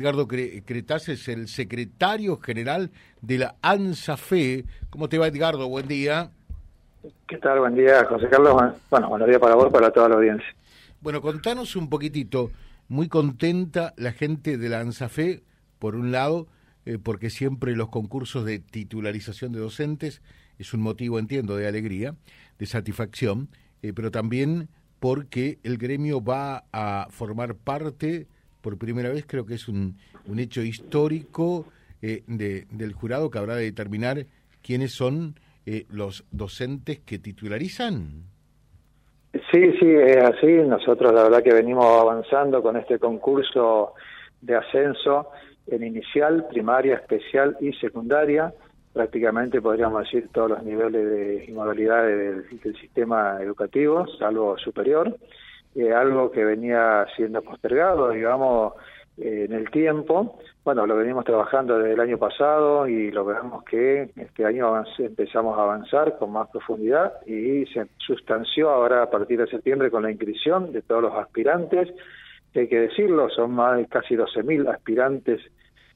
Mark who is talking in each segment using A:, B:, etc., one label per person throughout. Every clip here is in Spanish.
A: Edgardo Cretaz es el secretario general de la ANSAFE. ¿Cómo te va, Edgardo? Buen día.
B: ¿Qué tal? Buen día, José Carlos. Bueno, buenos días para vos, para toda la audiencia.
A: Bueno, contanos un poquitito. Muy contenta la gente de la ANSAFE, por un lado, eh, porque siempre los concursos de titularización de docentes es un motivo, entiendo, de alegría, de satisfacción, eh, pero también porque el gremio va a formar parte, por primera vez creo que es un, un hecho histórico eh, de, del jurado que habrá de determinar quiénes son eh, los docentes que titularizan.
B: Sí, sí, es así. Nosotros la verdad que venimos avanzando con este concurso de ascenso en inicial, primaria, especial y secundaria prácticamente podríamos decir todos los niveles de y modalidades del, sistema educativo, salvo superior, eh, algo que venía siendo postergado, digamos, eh, en el tiempo. Bueno, lo venimos trabajando desde el año pasado y lo vemos que este año empezamos a avanzar con más profundidad y se sustanció ahora a partir de septiembre con la inscripción de todos los aspirantes, hay que decirlo, son más de casi 12.000 aspirantes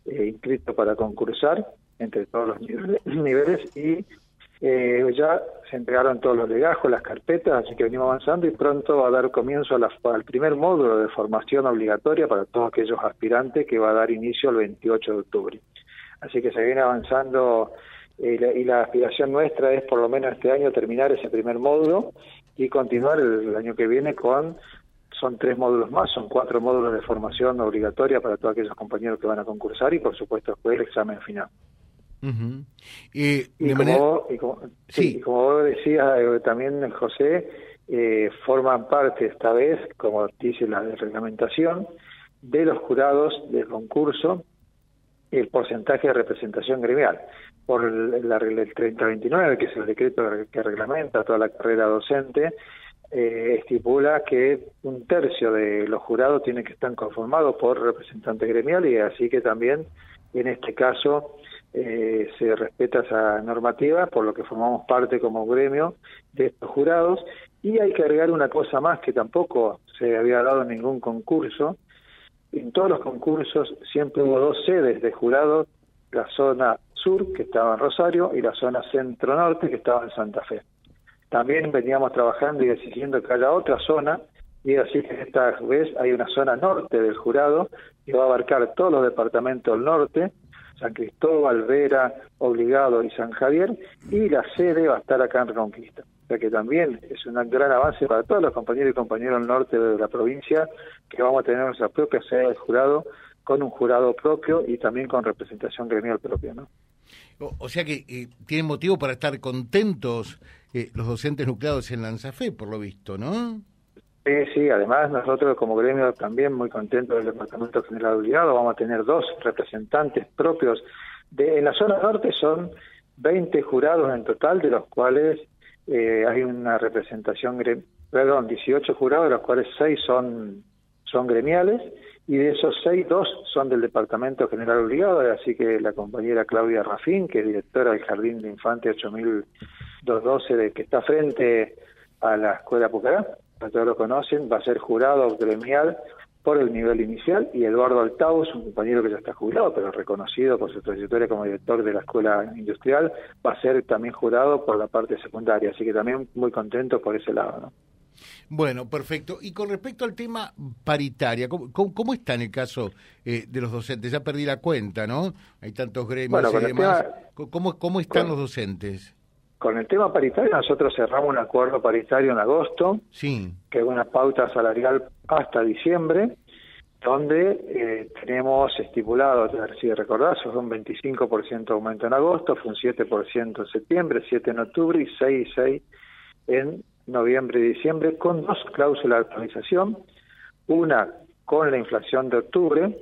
B: eh, inscritos para concursar entre todos los niveles, y eh, ya se entregaron todos los legajos, las carpetas, así que venimos avanzando y pronto va a dar comienzo al primer módulo de formación obligatoria para todos aquellos aspirantes que va a dar inicio el 28 de octubre. Así que se viene avanzando eh, y la aspiración nuestra es por lo menos este año terminar ese primer módulo y continuar el año que viene con son tres módulos más, son cuatro módulos de formación obligatoria para todos aquellos compañeros que van a concursar y por supuesto después el examen final y, como, sí. como vos decías eh, también, José, eh, forman parte esta vez, como dice la reglamentación, de los jurados del concurso el porcentaje de representación gremial. Por la regla del 3029, que es el decreto que reglamenta toda la carrera docente, eh, estipula que un tercio de los jurados tienen que estar conformados por representantes gremiales y así que también en este caso eh, se respeta esa normativa, por lo que formamos parte como gremio de estos jurados. Y hay que agregar una cosa más que tampoco se había dado en ningún concurso. En todos los concursos siempre hubo dos sedes de jurados, la zona sur, que estaba en Rosario, y la zona centro-norte, que estaba en Santa Fe. También veníamos trabajando y decidiendo que haya otra zona, y así que esta vez hay una zona norte del jurado que va a abarcar todos los departamentos del norte, San Cristóbal, Vera, Obligado y San Javier, y la sede va a estar acá en Reconquista. O sea que también es un gran avance para todos los compañeros y compañeros del norte de la provincia, que vamos a tener nuestra propia sede de jurado, con un jurado propio y también con representación gremial propia, ¿no?
A: O, sea que eh, tienen motivo para estar contentos eh, los docentes nucleados en Lanzafé, por lo visto, ¿no?
B: Sí, además nosotros como gremio también muy contentos del Departamento General Obligado, vamos a tener dos representantes propios. De, en la zona norte son 20 jurados en total, de los cuales eh, hay una representación, perdón, 18 jurados, de los cuales 6 son, son gremiales, y de esos 6, 2 son del Departamento General Obligado, así que la compañera Claudia Rafín, que es directora del Jardín de Infante 8212, de, que está frente a la Escuela Pucará, todos lo conocen, va a ser jurado gremial por el nivel inicial y Eduardo Altaus, un compañero que ya está jubilado, pero reconocido por su trayectoria como director de la Escuela Industrial, va a ser también jurado por la parte secundaria, así que también muy contento por ese lado. ¿no?
A: Bueno, perfecto. Y con respecto al tema paritaria, ¿cómo, está en el caso eh, de los docentes? Ya perdí la cuenta, ¿no? Hay tantos gremios y demás. ¿Cómo, ¿Cómo están los docentes?
B: Con el tema paritario, nosotros cerramos un acuerdo paritario en agosto,
A: sí.
B: que es una pauta salarial hasta diciembre, donde eh, tenemos estipulado, si recordás, fue un 25% aumento en agosto, fue un 7% en septiembre, 7 en octubre y 6 6 en noviembre y diciembre, con dos cláusulas de actualización, una con la inflación de octubre,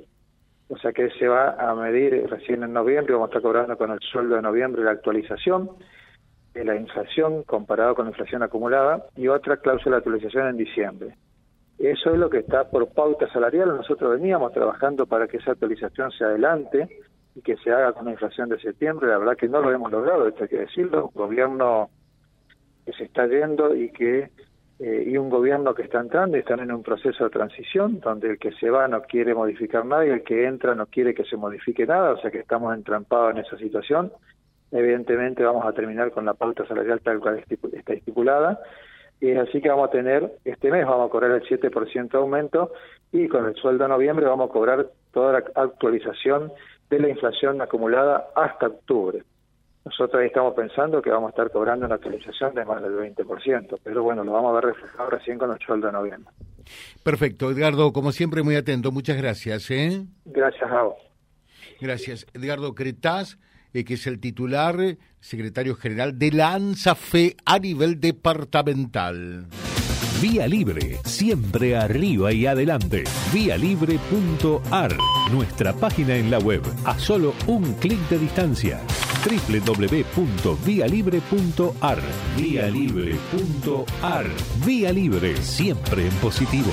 B: o sea que se va a medir recién en noviembre, vamos a estar cobrando con el sueldo de noviembre la actualización, de la inflación comparado con la inflación acumulada y otra cláusula de actualización en diciembre. Eso es lo que está por pauta salarial. Nosotros veníamos trabajando para que esa actualización se adelante y que se haga con la inflación de septiembre. La verdad que no lo hemos logrado, esto hay que decirlo. Un gobierno que se está yendo y que eh, y un gobierno que está entrando y están en un proceso de transición donde el que se va no quiere modificar nada y el que entra no quiere que se modifique nada, o sea que estamos entrampados en esa situación. Evidentemente vamos a terminar con la pauta salarial tal cual está estipulada y es así que vamos a tener, este mes vamos a cobrar el 7% de aumento y con el sueldo de noviembre vamos a cobrar toda la actualización de la inflación acumulada hasta octubre. Nosotros ahí estamos pensando que vamos a estar cobrando una actualización de más del 20%, pero bueno, lo vamos a ver reflejado recién con el sueldo de noviembre.
A: Perfecto, Edgardo, como siempre muy atento, muchas gracias. ¿eh?
B: Gracias a vos.
A: Gracias. Edgardo Cretaz, eh, que es el titular, secretario general de la ANSAFE a nivel departamental.
C: Vía Libre, siempre arriba y adelante. Vialibre.ar, nuestra página en la web, a solo un clic de distancia www.vialibre.ar. Vía Libre.ar. Vía Libre, siempre en positivo.